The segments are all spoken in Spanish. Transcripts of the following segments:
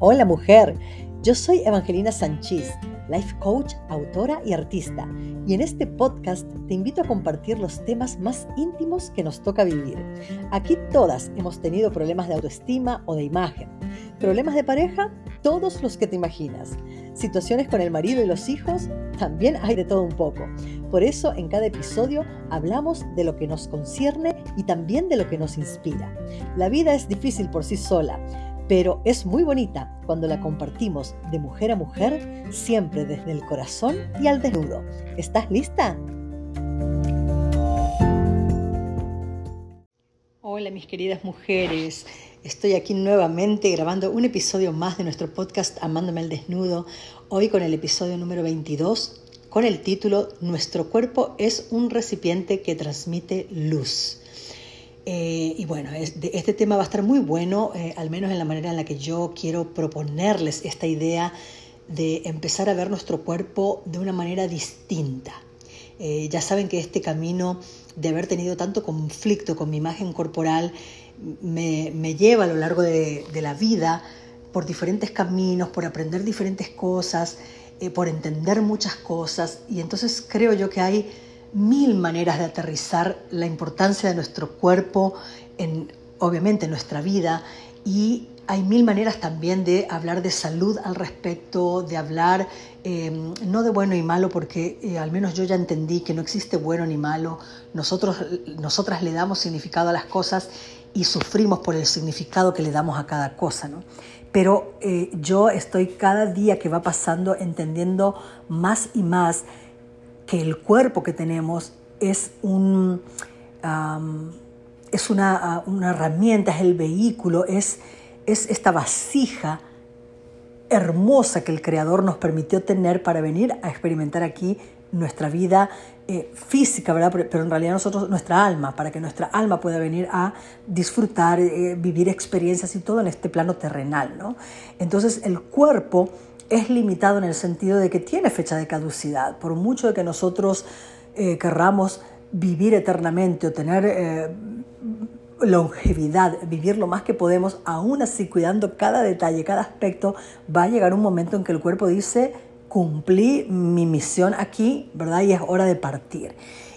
Hola mujer, yo soy Evangelina Sánchez, life coach, autora y artista, y en este podcast te invito a compartir los temas más íntimos que nos toca vivir. Aquí todas hemos tenido problemas de autoestima o de imagen, problemas de pareja, todos los que te imaginas, situaciones con el marido y los hijos, también hay de todo un poco. Por eso en cada episodio hablamos de lo que nos concierne y también de lo que nos inspira. La vida es difícil por sí sola pero es muy bonita cuando la compartimos de mujer a mujer, siempre desde el corazón y al desnudo. ¿Estás lista? Hola mis queridas mujeres, estoy aquí nuevamente grabando un episodio más de nuestro podcast Amándome al desnudo, hoy con el episodio número 22, con el título Nuestro cuerpo es un recipiente que transmite luz. Eh, y bueno, este tema va a estar muy bueno, eh, al menos en la manera en la que yo quiero proponerles esta idea de empezar a ver nuestro cuerpo de una manera distinta. Eh, ya saben que este camino de haber tenido tanto conflicto con mi imagen corporal me, lleva a lo largo de, de, la vida por diferentes caminos, por aprender diferentes cosas, por entender muchas cosas. Y entonces creo yo que hay mil maneras de aterrizar la importancia de nuestro cuerpo en, obviamente, en nuestra vida y hay mil maneras también de hablar de salud al respecto, de hablar em, no de bueno y malo, porque eh, al menos yo ya entendí que no existe bueno ni malo. Nosotros, nosotras le damos significado a las cosas y sufrimos por el significado que le damos a cada cosa. ¿no? Pero eh, yo estoy cada día que va pasando entendiendo más y más que el cuerpo que tenemos es, un, es una, una, herramienta, es el vehículo, es, es esta vasija hermosa que el Creador nos permitió tener para venir a experimentar aquí nuestra vida eh, física, ¿verdad? Pero, en realidad nosotros, nuestra alma, para que nuestra alma pueda venir a disfrutar, eh, vivir experiencias y todo en este plano terrenal, ¿no? Entonces el cuerpo es limitado en el sentido de que tiene fecha de caducidad. Por mucho que nosotros eh, querramos vivir eternamente o tener eh, longevidad, vivir lo más que podemos, aún así cuidando cada detalle, cada aspecto, va a llegar un momento en que el cuerpo dice, cumplí mi misión aquí, ¿verdad? Y es hora de partir.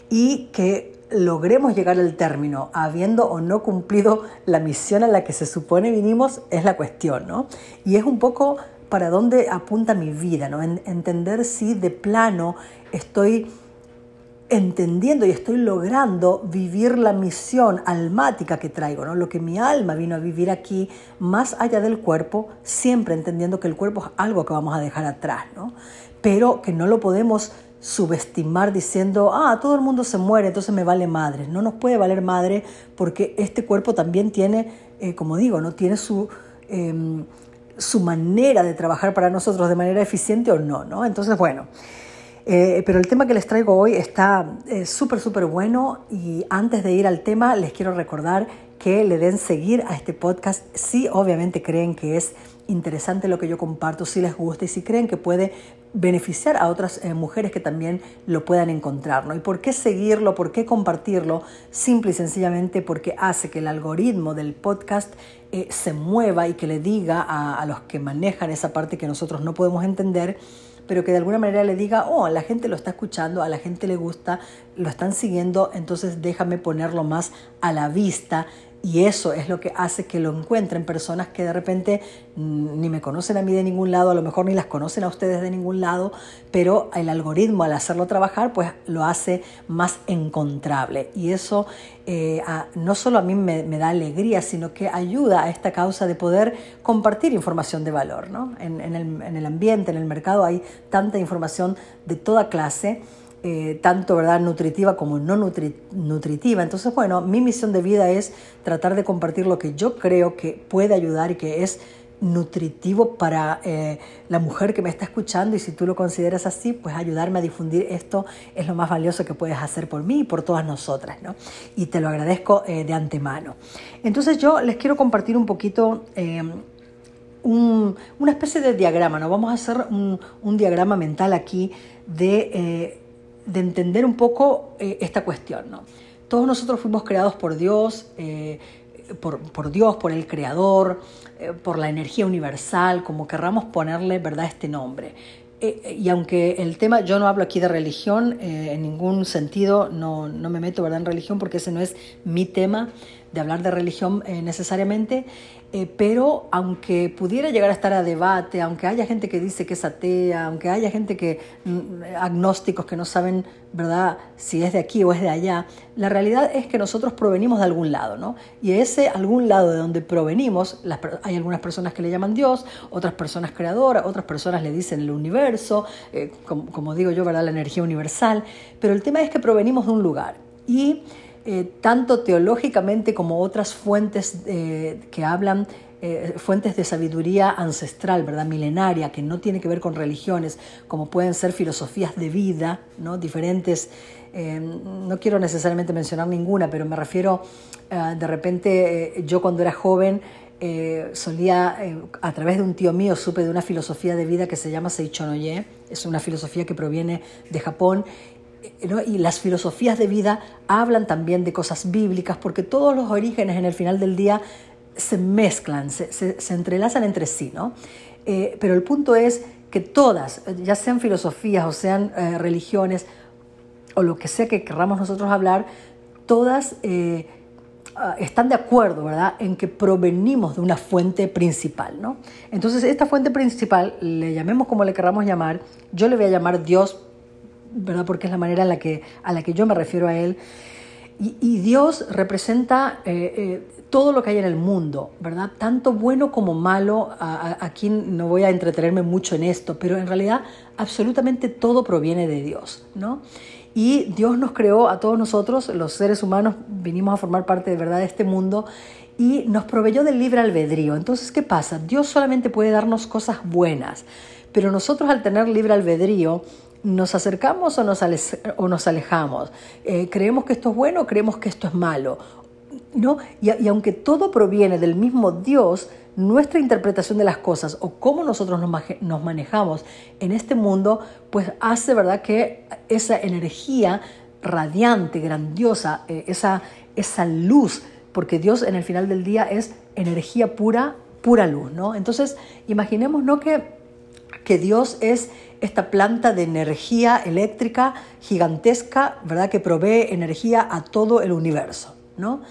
Y que logremos llegar al término, habiendo o no cumplido la misión a la que se supone vinimos, es la cuestión, ¿no? Y es un poco para dónde apunta mi vida, ¿no? entender si de plano estoy entendiendo y estoy logrando vivir la misión almática que traigo, ¿no? lo que mi alma vino a vivir aquí, más allá del cuerpo, siempre entendiendo que el cuerpo es algo que vamos a dejar atrás, ¿no? pero que no lo podemos subestimar diciendo, ah, todo el mundo se muere, entonces me vale madre. No nos puede valer madre porque este cuerpo también tiene, eh, como digo, no tiene su... Em, su manera de trabajar para nosotros de manera eficiente o no, ¿no? Entonces, bueno, eh, pero el tema que les traigo hoy está eh, súper, súper bueno y antes de ir al tema les quiero recordar que le den seguir a este podcast si obviamente creen que es interesante lo que yo comparto, si les gusta y si creen que puede beneficiar a otras eh, mujeres que también lo puedan encontrar. ¿no? ¿Y por qué seguirlo? ¿Por qué compartirlo? Simple y sencillamente porque hace que el algoritmo del podcast eh, se mueva y que le diga a, a los que manejan esa parte que nosotros no podemos entender, pero que de alguna manera le diga, oh, la gente lo está escuchando, a la gente le gusta, lo están siguiendo, entonces déjame ponerlo más a la vista y eso es lo que hace que lo encuentren personas que de repente ni me conocen a mí de ningún lado, a lo mejor ni las conocen a ustedes de ningún lado, pero el algoritmo al hacerlo trabajar, pues lo hace más encontrable. Y eso eh, no solo a mí me, da alegría, sino que ayuda a esta causa de poder compartir información de valor. ¿no? En, el, en el ambiente, en el mercado hay tanta información de toda clase eh, tanto ¿verdad? nutritiva como no nutritiva. Entonces, bueno, mi misión de vida es tratar de compartir lo que yo creo que puede ayudar y que es nutritivo para eh, la mujer que me está escuchando y si tú lo consideras así, pues ayudarme a difundir esto es lo más valioso que puedes hacer por mí y por todas nosotras, ¿no? Y te lo agradezco eh, de antemano. Entonces yo les quiero compartir un poquito una especie de diagrama, ¿no? Vamos a hacer un, un diagrama mental aquí de de entender un poco eh, esta cuestión. ¿no? Todos nosotros fuimos creados por Dios, eh, por, por, Dios, por el Creador, por la energía universal, como querramos ponerle, ¿verdad?, este nombre. y aunque el tema, yo no hablo aquí de religión, en ningún sentido, no, no, me meto ¿verdad? en religión porque ese no es mi tema de hablar de religión necesariamente, eh, pero aunque pudiera llegar a estar a debate, aunque haya gente que dice que es atea, aunque haya gente que mm, agnósticos que no saben, ¿verdad?, si es de aquí o es de allá, la realidad es que nosotros provenimos de algún lado, ¿no? Y ese algún lado de donde provenimos, hay algunas personas que le llaman Dios, otras personas creadoras, otras personas le dicen el universo, eh, como, como digo yo, ¿verdad?, la energía universal, pero el tema es que provenimos de un lugar y eh, tanto teológicamente como otras fuentes eh, que hablan, eh, fuentes de sabiduría ancestral, ¿verdad? milenaria, que no tiene que ver con religiones, como pueden ser filosofías de vida, ¿no? diferentes, no quiero necesariamente mencionar ninguna, pero me refiero, de repente, yo cuando era joven, solía, a través de un tío mío, supe de una filosofía de vida que se llama Seichonoye, es una filosofía que proviene de Japón y las filosofías de vida hablan también de cosas bíblicas, porque todos los orígenes en el final del día se mezclan, se, se, entrelazan entre sí, ¿no? Eh, pero el punto es que todas, ya sean filosofías o sean eh, religiones, o lo que sea que querramos nosotros hablar, todas eh, ah, están de acuerdo, ¿verdad?, en que provenimos de una fuente principal, ¿no? Entonces, esta fuente principal, le llamemos como le querramos llamar, yo le voy a llamar Dios ¿verdad? Porque es la manera la que, a la que yo me refiero a Él. Y, Dios representa eh, eh, todo lo que hay en el mundo, ¿verdad? Tanto bueno como malo. aquí no voy a entretenerme mucho en esto, pero en realidad absolutamente todo proviene de Dios, ¿no? Y Dios nos creó a todos nosotros, los seres humanos, vinimos a formar parte de verdad de este mundo y nos proveyó del libre albedrío. Entonces, ¿qué pasa? Dios solamente puede darnos cosas buenas, pero nosotros al tener libre albedrío ¿Nos acercamos o nos, o nos alejamos? Eh, ¿Creemos que esto es bueno o creemos que esto es malo? ¿No? Y, aunque todo proviene del mismo Dios, nuestra interpretación de las cosas o cómo nosotros nos, manejamos en este mundo, pues hace verdad que esa energía radiante, grandiosa, eh, esa, esa luz, porque Dios en el final del día es energía pura, pura luz, ¿no? Entonces, imaginemos ¿no? que, que Dios es esta planta de energía eléctrica gigantesca, ¿verdad? Que provee energía a todo el universo, ¿no?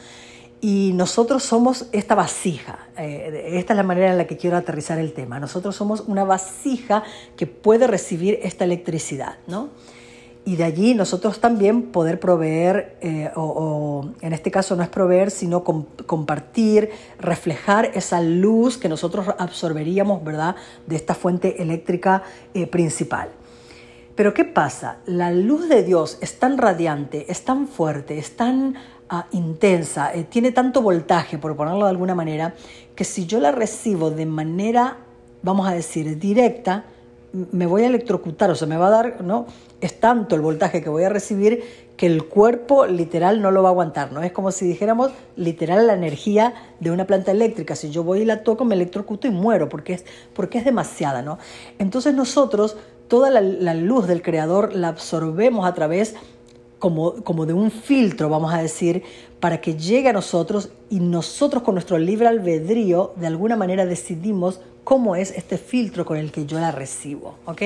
Y nosotros somos esta vasija. Eh, esta es la manera en la que quiero aterrizar el tema. Nosotros somos una vasija que puede recibir esta electricidad, ¿no? Y de allí nosotros también poder proveer, eh, o, en este caso no es proveer, sino compartir, reflejar esa luz que nosotros absorberíamos, ¿verdad?, de esta fuente eléctrica eh, principal. Pero ¿qué pasa? La luz de Dios es tan radiante, es tan fuerte, es tan ah, intensa, eh, tiene tanto voltaje, por ponerlo de alguna manera, que si yo la recibo de manera, vamos a decir, directa, me voy a electrocutar, o sea, me va a dar, ¿no? Es tanto el voltaje que voy a recibir que el cuerpo literal no lo va a aguantar, ¿no? Es como si dijéramos literal la energía de una planta eléctrica. Si yo voy y la toco, me electrocuto y muero porque es, porque es demasiada, ¿no? Entonces nosotros toda la, luz del creador la absorbemos a través como, como de un filtro, vamos a decir, para que llegue a nosotros y nosotros con nuestro libre albedrío de alguna manera decidimos cómo es este filtro con el que yo la recibo. ¿ok?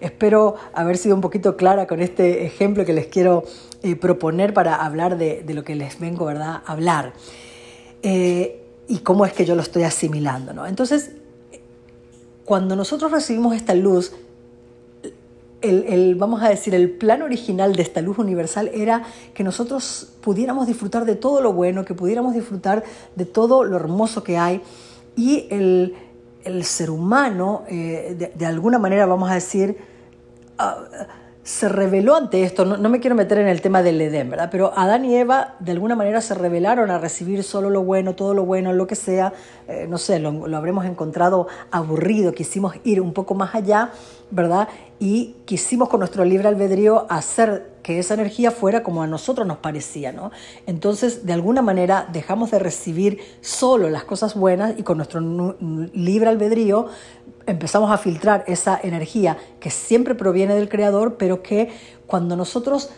Espero haber sido un poquito clara con este ejemplo que les quiero eh, proponer para hablar de, lo que les vengo ¿verdad? a hablar. Eh, y cómo es que yo lo estoy asimilando. ¿no? Entonces, cuando nosotros recibimos esta luz, el, vamos a decir, el plan original de esta luz universal era que nosotros pudiéramos disfrutar de todo lo bueno, que pudiéramos disfrutar de todo lo hermoso que hay y el, el ser humano, eh, de, alguna manera, vamos a decir, ah, se reveló ante esto. No, me quiero meter en el tema del Edén, ¿verdad? Pero Adán y Eva, de alguna manera, se revelaron a recibir solo lo bueno, todo lo bueno, lo que sea. Eh, no sé, lo, lo habremos encontrado aburrido, quisimos ir un poco más allá, ¿verdad? Y quisimos con nuestro libre albedrío hacer que esa energía fuera como a nosotros nos parecía, ¿no? Entonces, de alguna manera, dejamos de recibir solo las cosas buenas y con nuestro libre albedrío empezamos a filtrar esa energía que siempre proviene del Creador, pero que cuando nosotros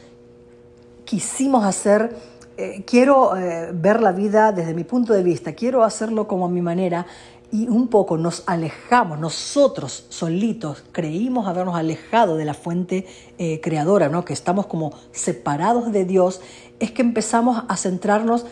quisimos hacer eh, quiero eh, ver la vida desde mi punto de vista, quiero hacerlo como a mi manera y un poco nos alejamos, nosotros solitos creímos habernos alejado de la fuente eh, creadora, ¿no? que estamos como separados de Dios, es que empezamos a centrarnos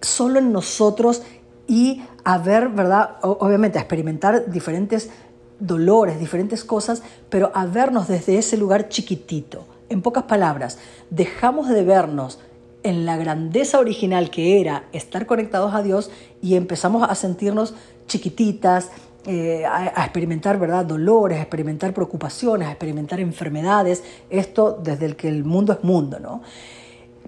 solo en nosotros y a ver, ¿verdad? obviamente a experimentar diferentes dolores, diferentes cosas, pero a vernos desde ese lugar chiquitito. En pocas palabras, dejamos de vernos en la grandeza original que era estar conectados a Dios y empezamos a sentirnos chiquititas, eh, a, experimentar ¿verdad? dolores, a experimentar preocupaciones, a experimentar enfermedades, esto desde el que el mundo es mundo. ¿no?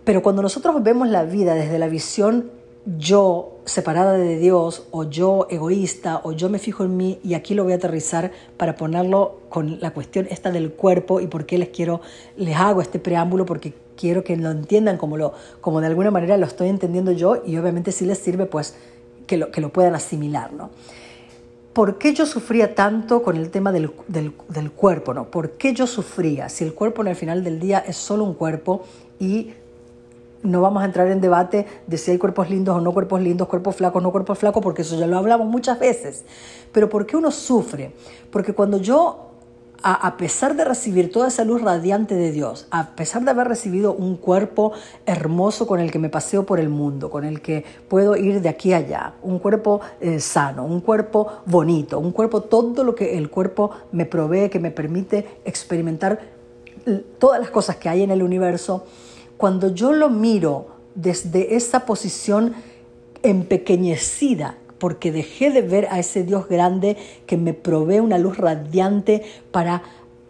Pero cuando nosotros vemos la vida desde la visión yo separada de Dios o yo egoísta o yo me fijo en mí y aquí lo voy a aterrizar para ponerlo con la cuestión esta del cuerpo y por qué les quiero les hago este preámbulo porque quiero que lo entiendan como lo como de alguna manera lo estoy entendiendo yo y obviamente si les sirve pues que lo, que lo puedan asimilar, ¿no? ¿Por qué yo sufría tanto con el tema del, del, del cuerpo? ¿no? ¿Por qué yo sufría? Si el cuerpo en el final del día es solo un cuerpo y no vamos a entrar en debate de si hay cuerpos lindos o no cuerpos lindos, cuerpos flacos no cuerpos flacos, porque eso ya lo hablamos muchas veces. Pero ¿por qué uno sufre? Porque cuando yo, a, pesar de recibir toda esa luz radiante de Dios, a pesar de haber recibido un cuerpo hermoso con el que me paseo por el mundo, con el que puedo ir de aquí a allá, un cuerpo eh, sano, un cuerpo bonito, un cuerpo, todo lo que el cuerpo me provee, que me permite experimentar todas las cosas que hay en el universo, cuando yo lo miro desde esa posición empequeñecida, porque dejé de ver a ese Dios grande que me provee una luz radiante para...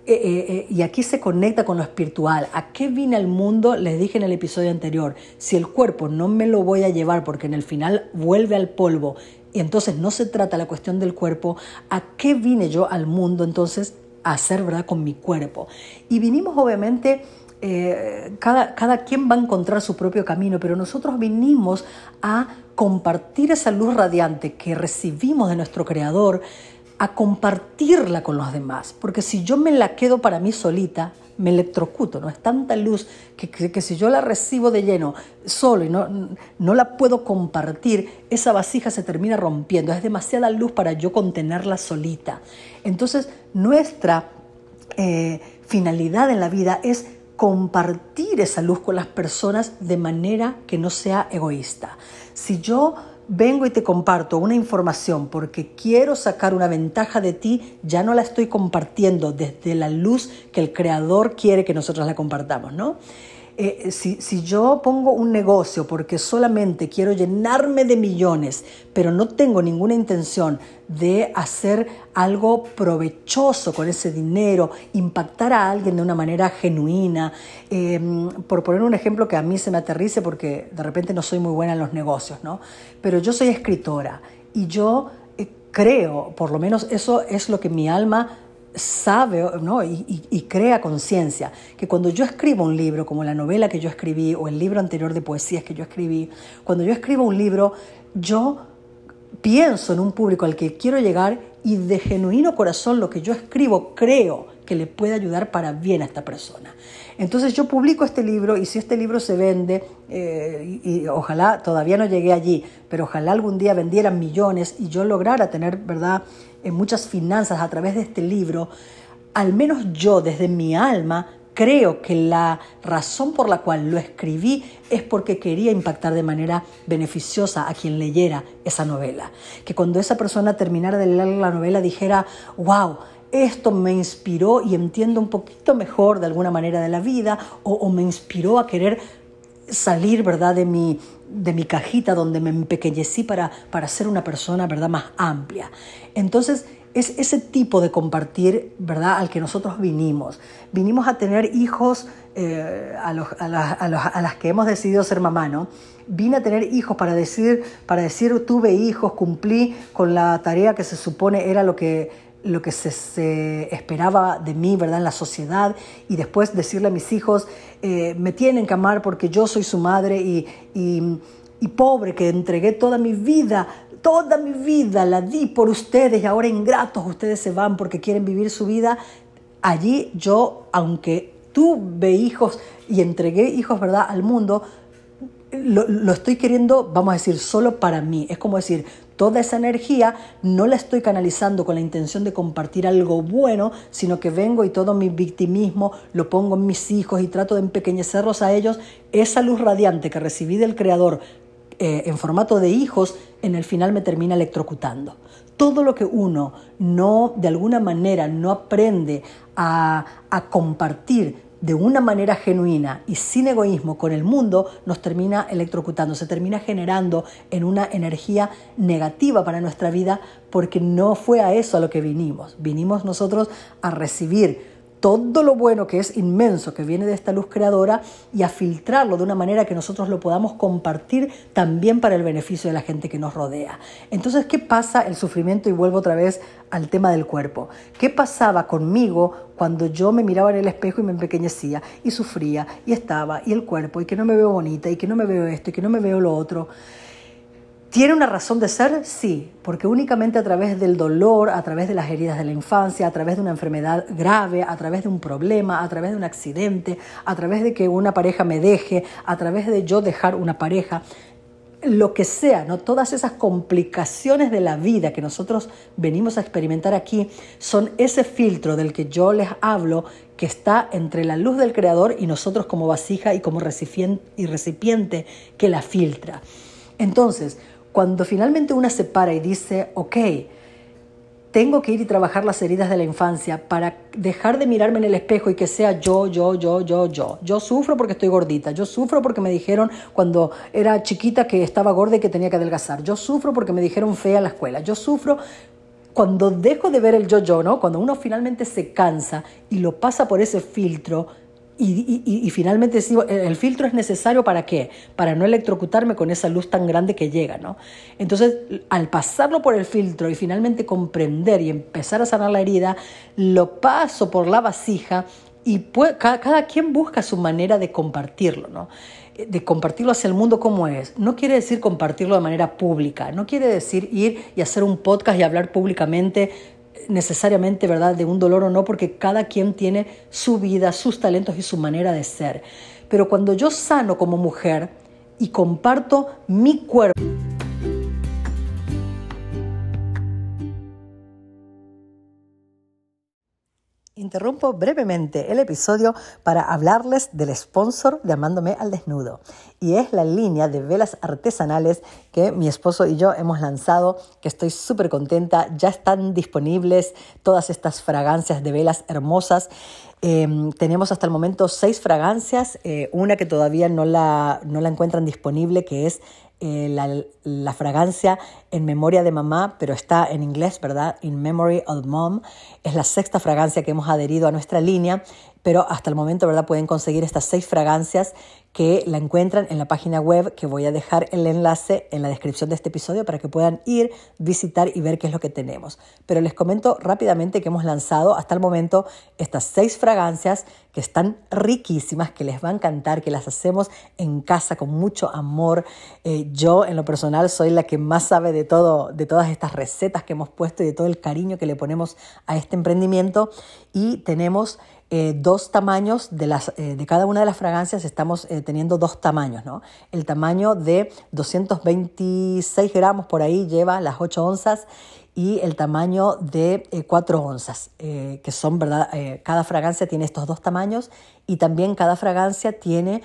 Eh, eh, eh, y aquí se conecta con lo espiritual. ¿A qué vine al mundo? Les dije en el episodio anterior, si el cuerpo no me lo voy a llevar porque en el final vuelve al polvo y entonces no se trata la cuestión del cuerpo, ¿a qué vine yo al mundo entonces a hacer verdad con mi cuerpo? Y vinimos obviamente cada, cada quien va a encontrar su propio camino, pero nosotros vinimos a compartir esa luz radiante que recibimos de nuestro Creador, a compartirla con los demás, porque si yo me la quedo para mí solita, me electrocuto, ¿no? Es tanta luz que, que, si yo la recibo de lleno solo y no, no la puedo compartir, esa vasija se termina rompiendo. Es demasiada luz para yo contenerla solita. Entonces, nuestra eh, finalidad en la vida es compartir esa luz con las personas de manera que no sea egoísta. Si yo vengo y te comparto una información porque quiero sacar una ventaja de ti, ya no la estoy compartiendo desde la luz que el creador quiere que nosotros la compartamos, ¿no? Eh, si, yo pongo un negocio porque solamente quiero llenarme de millones, pero no tengo ninguna intención de hacer algo provechoso con ese dinero, impactar a alguien de una manera genuina, em, por poner un ejemplo que a mí se me aterrice porque de repente no soy muy buena en los negocios, ¿no? Pero yo soy escritora y yo eh, creo, por lo menos eso es lo que mi alma sabe ¿no? y, crea conciencia, que cuando yo escribo un libro, como la novela que yo escribí o el libro anterior de poesías que yo escribí, cuando yo escribo un libro, yo pienso en un público al que quiero llegar y de genuino corazón lo que yo escribo creo que le puede ayudar para bien a esta persona. Entonces yo publico este libro y si este libro se vende, eh, y, ojalá todavía no llegué allí, pero ojalá algún día vendieran millones y yo lograra tener, ¿verdad?, en muchas finanzas a través de este libro, al menos yo desde mi alma creo que la razón por la cual lo escribí es porque quería impactar de manera beneficiosa a quien leyera esa novela. Que cuando esa persona terminara de leer la novela dijera, wow, esto me inspiró y entiendo un poquito mejor de alguna manera de la vida o, me inspiró a querer salir, ¿verdad?, de mi, de mi cajita donde me empequeñecí para, para ser una persona, ¿verdad?, más amplia. Entonces, es ese tipo de compartir, ¿verdad?, al que nosotros vinimos. Vinimos a tener hijos eh, a, a, las que hemos decidido ser mamá, ¿no? Vine a tener hijos para decir, para decir, tuve hijos, cumplí con la tarea que se supone era lo que lo que se, esperaba de mí, ¿verdad?, en la sociedad, y después decirle a mis hijos, eh, me tienen que amar porque yo soy su madre y, y, pobre que entregué toda mi vida, toda mi vida la di por ustedes y ahora ingratos ustedes se van porque quieren vivir su vida. Allí yo, aunque tuve hijos y entregué hijos, ¿verdad?, al mundo, lo, lo, estoy queriendo, vamos a decir, solo para mí. Es como decir, toda esa energía no la estoy canalizando con la intención de compartir algo bueno, sino que vengo y todo mi victimismo lo pongo en mis hijos y trato de empequeñecerlos a ellos. Esa luz radiante que recibí del Creador eh, en formato de hijos, en el final me termina electrocutando. Todo lo que uno no, de alguna manera, no aprende a, a compartir de una manera genuina y sin egoísmo con el mundo, nos termina electrocutando, se termina generando en una energía negativa para nuestra vida porque no fue a eso a lo que vinimos. Vinimos nosotros a recibir todo lo bueno que es inmenso, que viene de esta luz creadora, y a filtrarlo de una manera que nosotros lo podamos compartir también para el beneficio de la gente que nos rodea. Entonces, ¿qué pasa el sufrimiento? Y vuelvo otra vez al tema del cuerpo. ¿Qué pasaba conmigo cuando yo me miraba en el espejo y me empequeñecía y sufría y estaba y el cuerpo y que no me veo bonita y que no me veo esto y que no me veo lo otro? ¿Tiene una razón de ser? Sí, porque únicamente a través del dolor, a través de las heridas de la infancia, a través de una enfermedad grave, a través de un problema, a través de un accidente, a través de que una pareja me deje, a través de yo dejar una pareja, lo que sea, ¿no? Todas esas complicaciones de la vida que nosotros venimos a experimentar aquí son ese filtro del que yo les hablo que está entre la luz del creador y nosotros como vasija y como recipiente, que la filtra. Entonces, cuando finalmente una se para y dice, ok, tengo que ir y trabajar las heridas de la infancia para dejar de mirarme en el espejo y que sea yo, yo, yo, yo, yo. Yo sufro porque estoy gordita, yo sufro porque me dijeron cuando era chiquita que estaba gorda y que tenía que adelgazar, yo sufro porque me dijeron fea en la escuela, yo sufro cuando dejo de ver el yo-yo, ¿no? Cuando uno finalmente se cansa y lo pasa por ese filtro y, finalmente el filtro es necesario para qué? Para no electrocutarme con esa luz tan grande que llega, ¿no? Entonces, al pasarlo por el filtro y finalmente comprender y empezar a sanar la herida, lo paso por la vasija y cada, quien busca su manera de compartirlo, ¿no? de compartirlo hacia el mundo como es. No quiere decir compartirlo de manera pública, no quiere decir ir y hacer un podcast y hablar públicamente necesariamente, ¿verdad?, de un dolor o no, porque cada quien tiene su vida, sus talentos y su manera de ser. Pero cuando yo sano como mujer y comparto mi cuerpo, Interrumpo brevemente el episodio para hablarles del sponsor llamándome al desnudo. Y es la línea de velas artesanales que mi esposo y yo hemos lanzado, que estoy súper contenta. Ya están disponibles todas estas fragancias de velas hermosas. Em, tenemos hasta el momento seis fragancias, eh, una que todavía no la, no la encuentran disponible, que es eh, la, la, fragancia en memoria de mamá, pero está en inglés, ¿verdad? In Memory of Mom. Es la sexta fragancia que hemos adherido a nuestra línea, pero hasta el momento, ¿verdad? Pueden conseguir estas seis fragancias que la encuentran en la página web, que voy a dejar el enlace en la descripción de este episodio para que puedan ir, visitar y ver qué es lo que tenemos. Pero les comento rápidamente que hemos lanzado hasta el momento estas seis fragancias que están riquísimas, que les va a encantar, que las hacemos en casa con mucho amor. Eh, yo en lo personal soy la que más sabe de todo, de todas estas recetas que hemos puesto y de todo el cariño que le ponemos a este emprendimiento. Y tenemos eh, dos tamaños de, las, eh, de cada una de las fragancias, estamos eh, teniendo dos tamaños, ¿no? El tamaño de 226 gramos por ahí lleva las 8 onzas y el tamaño de 4 onzas, que son, ¿verdad? cada fragancia tiene estos dos tamaños y también cada fragancia tiene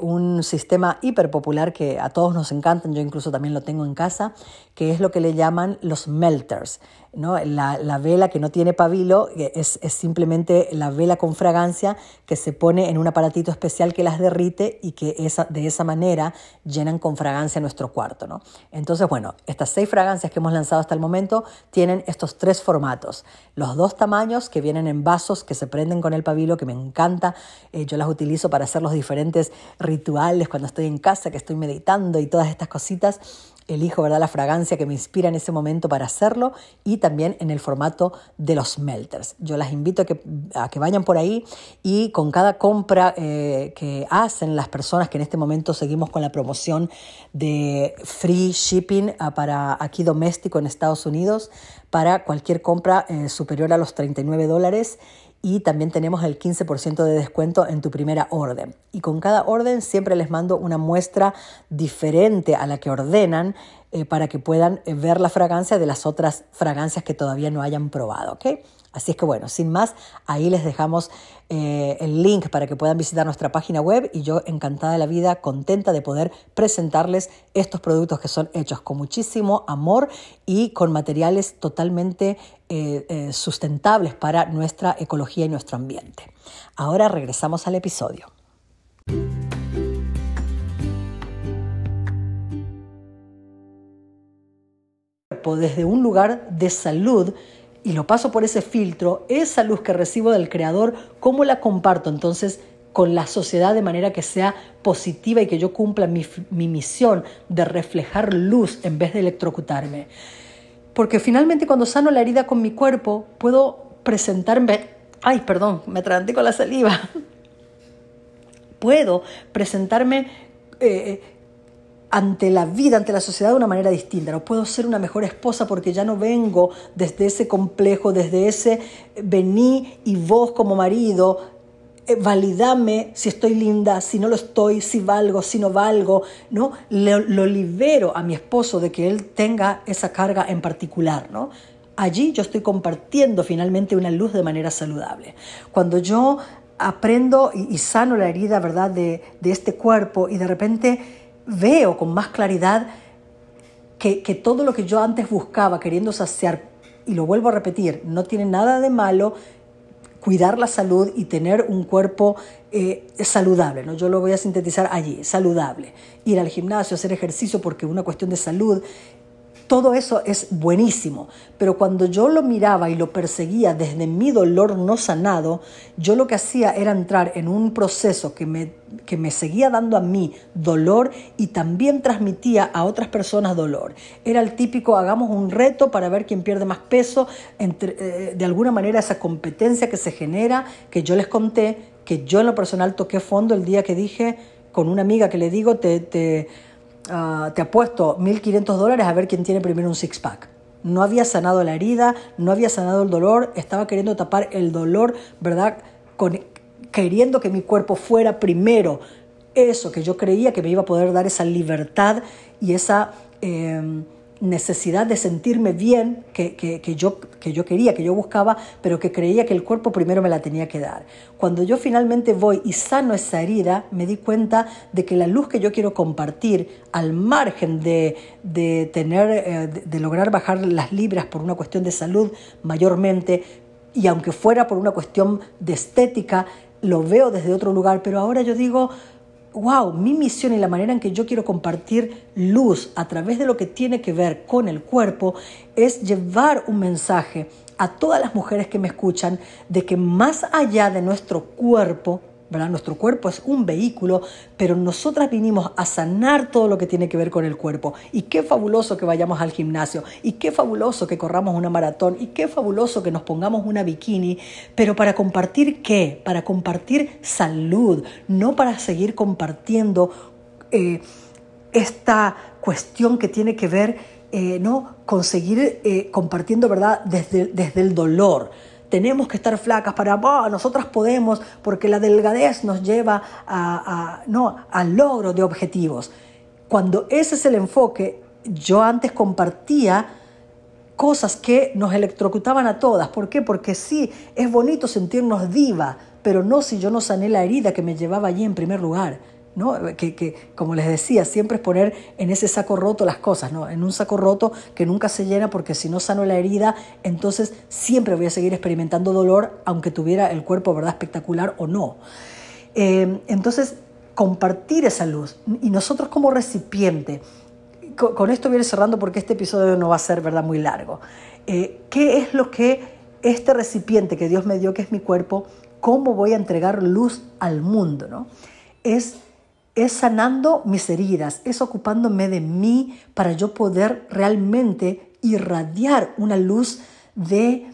un sistema hiper popular que a todos nos encantan, yo incluso también lo tengo en casa, que es lo que le llaman los melters. La, vela que no tiene pabilo es, simplemente la vela con fragancia que se pone en un aparatito especial que las derrite y que de esa manera llenan con fragancia nuestro cuarto. ¿no? Entonces, bueno, estas seis fragancias que hemos lanzado hasta el momento tienen estos tres formatos. Los dos tamaños que vienen en vasos que se prenden con el pabilo, que me encanta. Eh, yo las utilizo para hacer los diferentes rituales cuando estoy en casa, que estoy meditando y todas estas cositas elijo ¿verdad? la fragancia que me inspira en ese momento para hacerlo y también en el formato de los melters. Yo las invito a que, vayan por ahí y con cada compra eh, que hacen las personas que en este momento seguimos con la promoción de free shipping ah, para aquí doméstico en Estados Unidos para cualquier compra eh, superior a los 39 dólares y también tenemos el 15% de descuento en tu primera orden. Y con cada orden siempre les mando una muestra diferente a la que ordenan eh, para que puedan eh, ver la fragancia de las otras fragancias que todavía no hayan probado. Así es que bueno, sin más, ahí les dejamos eh, el link para que puedan visitar nuestra página web y yo encantada de la vida, contenta de poder presentarles estos productos que son hechos con muchísimo amor y con materiales totalmente sustentables para nuestra ecología y nuestro ambiente. Ahora regresamos al episodio. Desde un lugar de salud, y lo paso por ese filtro, esa luz que recibo del Creador, ¿cómo la comparto entonces con la sociedad de manera que sea positiva y que yo cumpla mi, misión de reflejar luz en vez de electrocutarme? Porque finalmente cuando sano la herida con mi cuerpo, puedo presentarme, ay, perdón, me atraganté con la saliva, puedo presentarme... Eh, ante la vida, ante la sociedad de una manera distinta. No puedo ser una mejor esposa porque ya no vengo desde ese complejo, desde ese vení y vos como marido, eh, validame si estoy linda, si no lo estoy, si valgo, si no valgo, ¿no? Lo, libero a mi esposo de que él tenga esa carga en particular, ¿no? Allí yo estoy compartiendo finalmente una luz de manera saludable. Cuando yo aprendo y, sano la herida, ¿verdad?, de este cuerpo y de repente veo con más claridad que, todo lo que yo antes buscaba queriendo saciar, y lo vuelvo a repetir, no tiene nada de malo cuidar la salud y tener un cuerpo eh, saludable, ¿no? Yo lo voy a sintetizar allí, saludable. Ir al gimnasio, hacer ejercicio porque es una cuestión de salud todo eso es buenísimo, pero cuando yo lo miraba y lo perseguía desde mi dolor no sanado, yo lo que hacía era entrar en un proceso que me, que me seguía dando a mí dolor y también transmitía a otras personas dolor. Era el típico, hagamos un reto para ver quién pierde más peso, entre, eh, de alguna manera esa competencia que se genera, que yo les conté, que yo en lo personal toqué fondo el día que dije con una amiga que le digo, te, te Ah, te apuesto 1.500 dólares a ver quién tiene primero un six-pack. No había sanado la herida, no había sanado el dolor, estaba queriendo tapar el dolor, ¿verdad? queriendo que mi cuerpo fuera primero eso que yo creía que me iba a poder dar esa libertad y esa... Em, necesidad de sentirme bien que, yo, que yo quería, que yo buscaba, pero que creía que el cuerpo primero me la tenía que dar. Cuando yo finalmente voy y sano esa herida, me di cuenta de que la luz que yo quiero compartir, al margen de, tener, eh, de lograr bajar las libras por una cuestión de salud mayormente, y aunque fuera por una cuestión de estética, lo veo desde otro lugar, pero ahora yo digo, wow, mi misión y la manera en que yo quiero compartir luz a través de lo que tiene que ver con el cuerpo es llevar un mensaje a todas las mujeres que me escuchan de que más allá de nuestro cuerpo, nuestro cuerpo es un vehículo, pero nosotras vinimos a sanar todo lo que tiene que ver con el cuerpo. Y qué fabuloso que vayamos al gimnasio, y qué fabuloso que corramos una maratón, y qué fabuloso que nos pongamos una bikini, pero para compartir qué? Para compartir salud, no para seguir compartiendo eh, esta cuestión que tiene que ver, eh, ¿no? Conseguir eh, compartiendo, ¿verdad? Desde, desde el dolor tenemos que estar flacas para, oh, nosotras podemos, porque la delgadez nos lleva a, no, al logro de objetivos. Cuando ese es el enfoque, yo antes compartía cosas que nos electrocutaban a todas. ¿Por qué? Porque sí, es bonito sentirnos diva, pero no si yo no sané la herida que me llevaba allí en primer lugar. ¿No? Que, como les decía, siempre es poner en ese saco roto las cosas, ¿no? en un saco roto que nunca se llena porque si no sano la herida, entonces siempre voy a seguir experimentando dolor, aunque tuviera el cuerpo ¿verdad? espectacular o no. Eh, entonces, compartir esa luz y nosotros como recipiente, con, esto viene cerrando porque este episodio no va a ser ¿verdad? muy largo. Eh, ¿Qué es lo que este recipiente que Dios me dio, que es mi cuerpo, cómo voy a entregar luz al mundo? Es es sanando mis heridas, es ocupándome de mí para yo poder realmente irradiar una luz de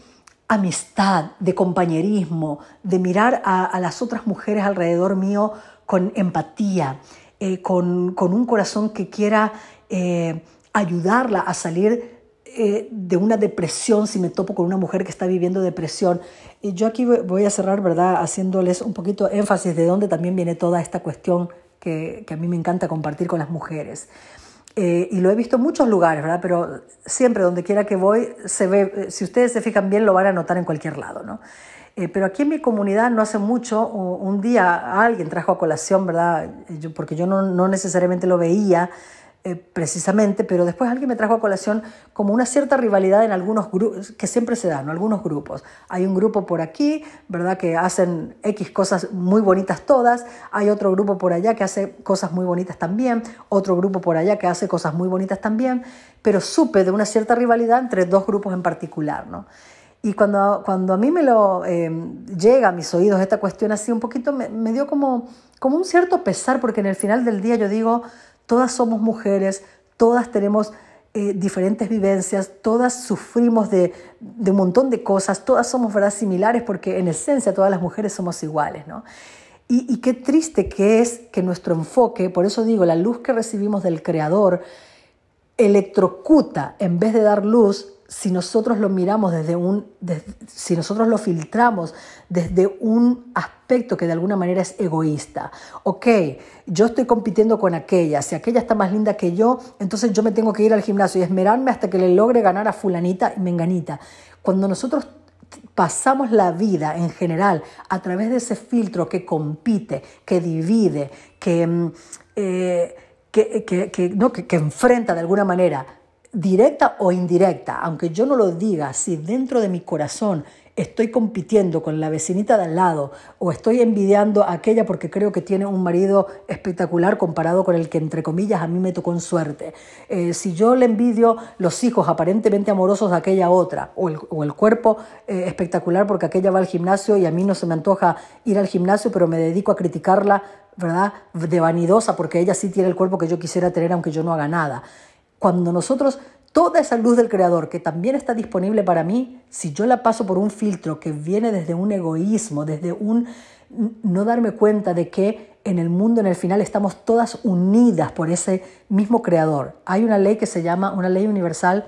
amistad, de compañerismo, de mirar a, las otras mujeres alrededor mío con empatía, eh, con, un corazón que quiera eh, ayudarla a salir eh, de una depresión, si me topo con una mujer que está viviendo depresión. Y yo aquí voy a cerrar, ¿verdad?, haciéndoles un poquito énfasis de dónde también viene toda esta cuestión que, que a mí me encanta compartir con las mujeres. Eh, y lo he visto en muchos lugares, ¿verdad? Pero siempre, donde quiera que voy, se ve, eh, si ustedes se fijan bien, lo van a notar en cualquier lado, ¿no? pero aquí en mi comunidad no hace mucho, un día alguien trajo a colación, ¿verdad? Yo, porque yo no, no necesariamente lo veía, eh, precisamente, pero después alguien me trajo a colación como una cierta rivalidad en algunos grupos, que siempre se dan, algunos grupos. Hay un grupo por aquí, ¿verdad?, que hacen X cosas muy bonitas todas, hay otro grupo por allá que hace cosas muy bonitas también, otro grupo por allá que hace cosas muy bonitas también, pero supe de una cierta rivalidad entre dos grupos en particular, ¿no? Y cuando, cuando a mí me lo eh, llega a mis oídos esta cuestión así un poquito, me, me dio como, como un cierto pesar, porque en el final del día yo digo, todas somos mujeres, todas tenemos eh, diferentes vivencias, todas sufrimos de, un montón de cosas, todas somos ¿verdad? similares porque en esencia todas las mujeres somos iguales. ¿no? Y, y qué triste que es que nuestro enfoque, por eso digo, la luz que recibimos del Creador, electrocuta en vez de dar luz si nosotros lo miramos desde un, si nosotros lo filtramos desde un aspecto que de alguna manera es egoísta. Ok, yo estoy compitiendo con aquella, si aquella está más linda que yo, entonces yo me tengo que ir al gimnasio y esmerarme hasta que le logre ganar a fulanita y menganita. Cuando nosotros pasamos la vida en general a través de ese filtro que compite, que divide, que, mm, eh, que, no, que enfrenta de alguna manera directa o indirecta, aunque yo no lo diga, si dentro de mi corazón estoy compitiendo con la vecinita de al lado o estoy envidiando a aquella porque creo que tiene un marido espectacular comparado con el que entre comillas a mí me tocó en suerte. Eh, si yo le envidio los hijos aparentemente amorosos de aquella otra o el, cuerpo eh, espectacular porque aquella va al gimnasio y a mí no se me antoja ir al gimnasio pero me dedico a criticarla, ¿verdad? De vanidosa porque ella sí tiene el cuerpo que yo quisiera tener aunque yo no haga nada. Cuando nosotros, toda esa luz del Creador que también está disponible para mí, si yo la paso por un filtro que viene desde un egoísmo, desde un no darme cuenta de que en el mundo, en el final, estamos todas unidas por ese mismo Creador. Hay una ley que se llama, una ley universal,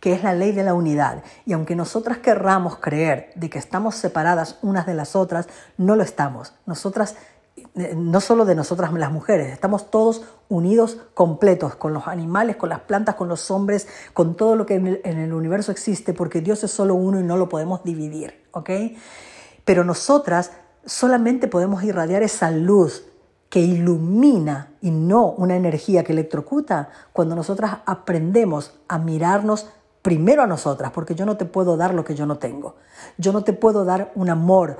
que es la ley de la unidad. Y aunque nosotras querramos creer de que estamos separadas unas de las otras, no lo estamos. Nosotras no solo de nosotras las mujeres, estamos todos unidos completos con los animales, con las plantas, con los hombres, con todo lo que en el, universo existe, porque Dios es solo uno y no lo podemos dividir, ¿ok? Pero nosotras solamente podemos irradiar esa luz que ilumina y no una energía que electrocuta cuando nosotras aprendemos a mirarnos primero a nosotras, porque yo no te puedo dar lo que yo no tengo. Yo no te puedo dar un amor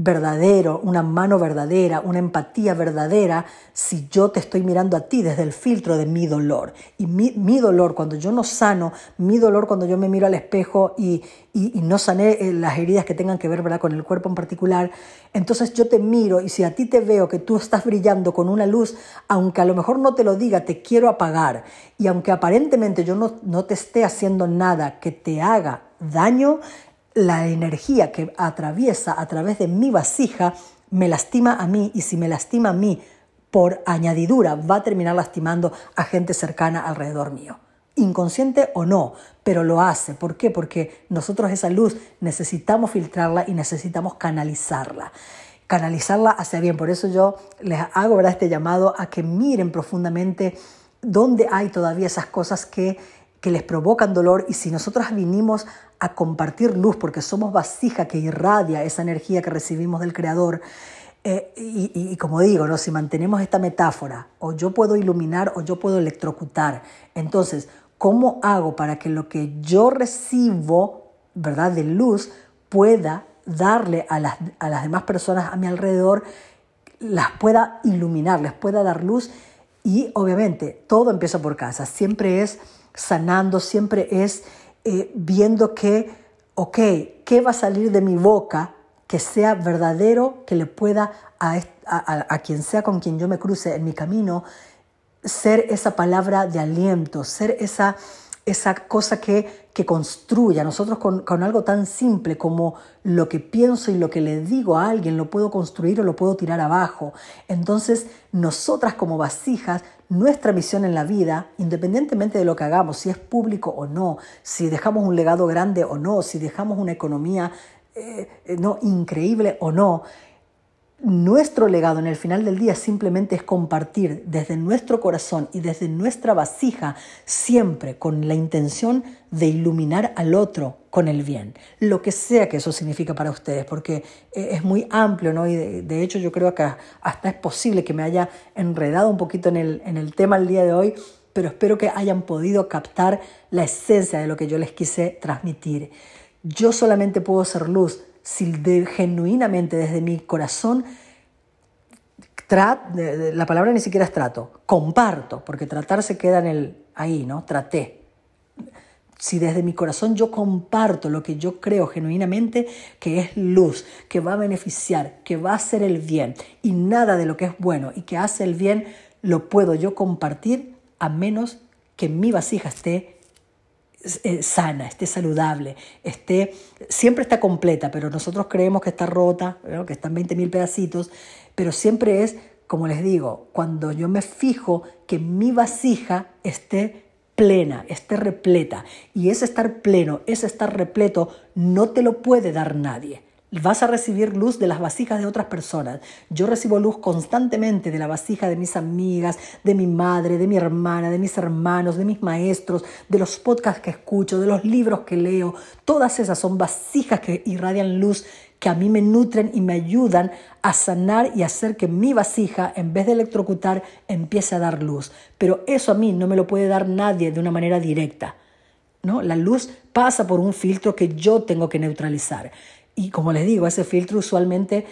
verdadero, una mano verdadera, una empatía verdadera, si yo te estoy mirando a ti desde el filtro de mi dolor. Y mi, dolor, cuando yo no sano, mi dolor cuando yo me miro al espejo y, no sané eh, las heridas que tengan que ver ¿verdad? con el cuerpo en particular, entonces yo te miro y si a ti te veo que tú estás brillando con una luz, aunque a lo mejor no te lo diga, te quiero apagar. Y aunque aparentemente yo no, no te esté haciendo nada que te haga daño, la energía que atraviesa a través de mi vasija me lastima a mí y si me lastima a mí por añadidura va a terminar lastimando a gente cercana alrededor mío. Inconsciente o no, pero lo hace. ¿Por qué? Porque nosotros esa luz necesitamos filtrarla y necesitamos canalizarla. Canalizarla hacia bien. Por eso yo les hago ¿verdad? este llamado a que miren profundamente dónde hay todavía esas cosas que que les provocan dolor y si nosotros vinimos a compartir luz porque somos vasija que irradia esa energía que recibimos del Creador, eh, y, como digo, ¿no? si mantenemos esta metáfora, o yo puedo iluminar o yo puedo electrocutar, entonces, ¿cómo hago para que lo que yo recibo, ¿verdad?, de luz, pueda darle a las, a las demás personas a mi alrededor, las pueda iluminar, les pueda dar luz? Y obviamente, todo empieza por casa, siempre es sanando, siempre es eh, viendo que, ok, ¿qué va a salir de mi boca que sea verdadero, que le pueda a, a, quien sea con quien yo me cruce en mi camino, ser esa palabra de aliento, ser esa, esa cosa que, que construya. Nosotros con, algo tan simple como lo que pienso y lo que le digo a alguien lo puedo construir o lo puedo tirar abajo. Entonces, nosotras como vasijas, nuestra misión en la vida, independientemente de lo que hagamos, si es público o no, si dejamos un legado grande o no, si dejamos una economía eh, no increíble o no, nuestro legado en el final del día simplemente es compartir desde nuestro corazón y desde nuestra vasija, siempre con la intención de iluminar al otro con el bien, lo que sea que eso significa para ustedes, porque eh, es muy amplio, ¿no? Y de, hecho yo creo que hasta es posible que me haya enredado un poquito en el, en el tema el día de hoy, pero espero que hayan podido captar la esencia de lo que yo les quise transmitir. Yo solamente puedo ser luz si genuinamente desde mi corazón, la palabra ni siquiera es trato, comparto, porque tratar se queda en el ahí, ¿no? Traté. Si desde mi corazón yo comparto lo que yo creo genuinamente que es luz, que va a beneficiar, que va a hacer el bien, y nada de lo que es bueno y que hace el bien lo puedo yo compartir a menos que mi vasija esté eh, sana, esté saludable, esté, siempre está completa, pero nosotros creemos que está rota, que están 20.000 pedacitos, pero siempre es, como les digo, cuando yo me fijo que mi vasija esté plena, esté repleta. Y ese estar pleno, ese estar repleto, no te lo puede dar nadie. Vas a recibir luz de las vasijas de otras personas. Yo recibo luz constantemente de la vasija de mis amigas, de mi madre, de mi hermana, de mis hermanos, de mis maestros, de los podcasts que escucho, de los libros que leo. Todas esas son vasijas que irradian luz que a mí me nutren y me ayudan a sanar y hacer que mi vasija, en vez de electrocutar, empiece a dar luz. Pero eso a mí no me lo puede dar nadie de una manera directa. ¿no? La luz pasa por un filtro que yo tengo que neutralizar. Y como les digo, ese filtro usualmente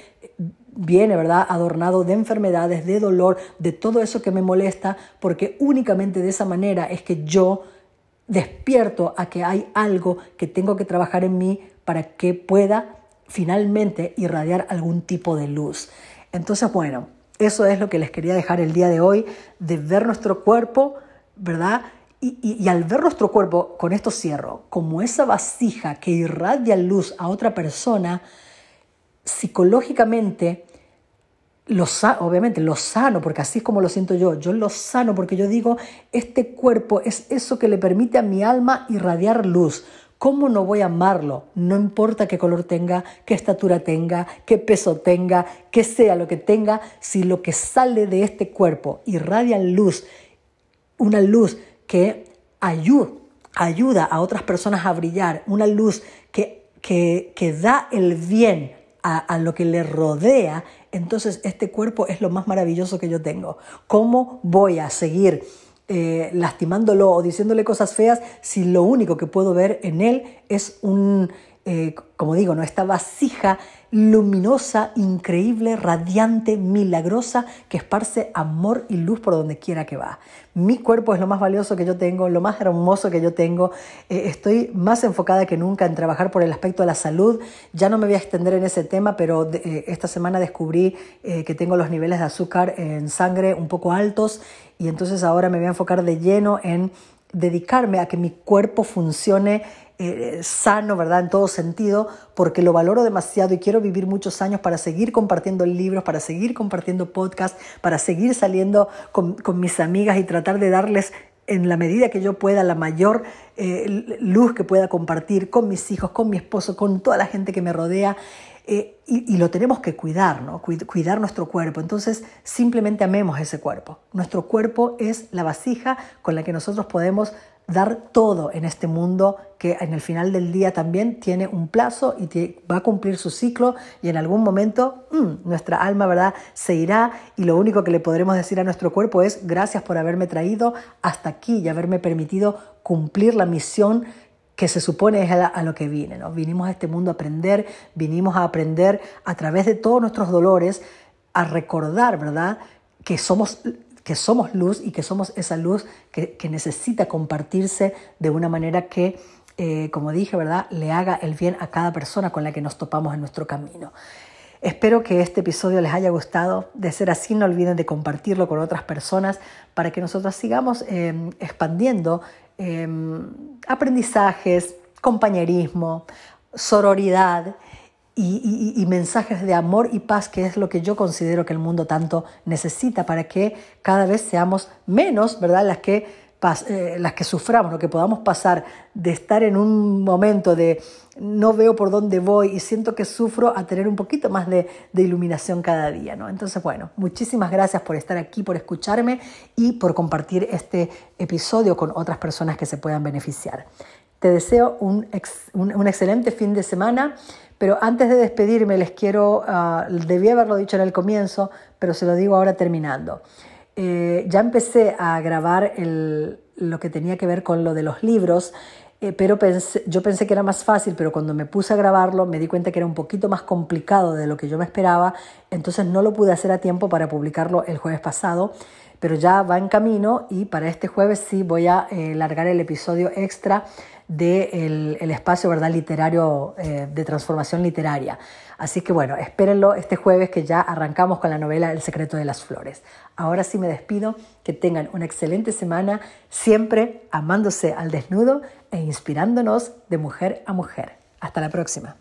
viene, ¿verdad?, adornado de enfermedades, de dolor, de todo eso que me molesta, porque únicamente de esa manera es que yo despierto a que hay algo que tengo que trabajar en mí para que pueda finalmente irradiar algún tipo de luz. Entonces, bueno, eso es lo que les quería dejar el día de hoy, de ver nuestro cuerpo, ¿verdad? Y, al ver nuestro cuerpo, con esto cierro, como esa vasija que irradia luz a otra persona, psicológicamente, lo, obviamente lo sano, porque así es como lo siento yo, yo lo sano porque yo digo, este cuerpo es eso que le permite a mi alma irradiar luz. ¿Cómo no voy a amarlo? No importa qué color tenga, qué estatura tenga, qué peso tenga, qué sea lo que tenga, si lo que sale de este cuerpo irradia luz, una luz que ayuda, ayuda a otras personas a brillar, una luz que, que, da el bien a, lo que le rodea, entonces este cuerpo es lo más maravilloso que yo tengo. ¿Cómo voy a seguir eh, lastimándolo o diciéndole cosas feas si lo único que puedo ver en él es un, eh, como digo, ¿no? esta vasija luminosa, increíble, radiante, milagrosa, que esparce amor y luz por donde quiera que va. Mi cuerpo es lo más valioso que yo tengo, lo más hermoso que yo tengo. Eh, estoy más enfocada que nunca en trabajar por el aspecto de la salud. Ya no me voy a extender en ese tema, pero eh, esta semana descubrí que tengo los niveles de azúcar en sangre un poco altos y entonces ahora me voy a enfocar de lleno en dedicarme a que mi cuerpo funcione eh, sano, ¿verdad? En todo sentido, porque lo valoro demasiado y quiero vivir muchos años para seguir compartiendo libros, para seguir compartiendo podcasts, para seguir saliendo con, mis amigas y tratar de darles en la medida que yo pueda la mayor eh, luz que pueda compartir con mis hijos, con mi esposo, con toda la gente que me rodea. Eh, y, y, lo tenemos que cuidar, ¿no? Cuidar nuestro cuerpo. Entonces, simplemente amemos ese cuerpo. Nuestro cuerpo es la vasija con la que nosotros podemos dar todo en este mundo que en el final del día también tiene un plazo y va a cumplir su ciclo y en algún momento mm, nuestra alma verdad se irá y lo único que le podremos decir a nuestro cuerpo es gracias por haberme traído hasta aquí y haberme permitido cumplir la misión que se supone es a, lo que vine. ¿no? Vinimos a este mundo a aprender, vinimos a aprender a través de todos nuestros dolores, a recordar, ¿verdad? Que somos que somos luz y que somos esa luz que, necesita compartirse de una manera que, eh, como dije, ¿verdad?, le haga el bien a cada persona con la que nos topamos en nuestro camino. Espero que este episodio les haya gustado. De ser así, no olviden de compartirlo con otras personas para que nosotros sigamos em, expandiendo em, aprendizajes, compañerismo, sororidad y, mensajes de amor y paz, que es lo que yo considero que el mundo tanto necesita para que cada vez seamos menos, ¿verdad? Las que eh, las que suframos, lo que podamos pasar de estar en un momento de no veo por dónde voy y siento que sufro a tener un poquito más de, iluminación cada día. ¿no? Entonces, bueno, muchísimas gracias por estar aquí, por escucharme y por compartir este episodio con otras personas que se puedan beneficiar. Te deseo un, un, excelente fin de semana, pero antes de despedirme les quiero, uh, debí haberlo dicho en el comienzo, pero se lo digo ahora terminando. Eh, ya empecé a grabar lo que tenía que ver con lo de los libros, eh, pero yo pensé que era más fácil, pero cuando me puse a grabarlo me di cuenta que era un poquito más complicado de lo que yo me esperaba, entonces no lo pude hacer a tiempo para publicarlo el jueves pasado, pero ya va en camino y para este jueves sí voy a eh, largar el episodio extra del el espacio ¿verdad? literario de transformación literaria. Así que bueno, espérenlo este jueves que ya arrancamos con la novela El secreto de las flores. Ahora sí me despido, que tengan una excelente semana, siempre amándose al desnudo e inspirándonos de mujer a mujer. Hasta la próxima.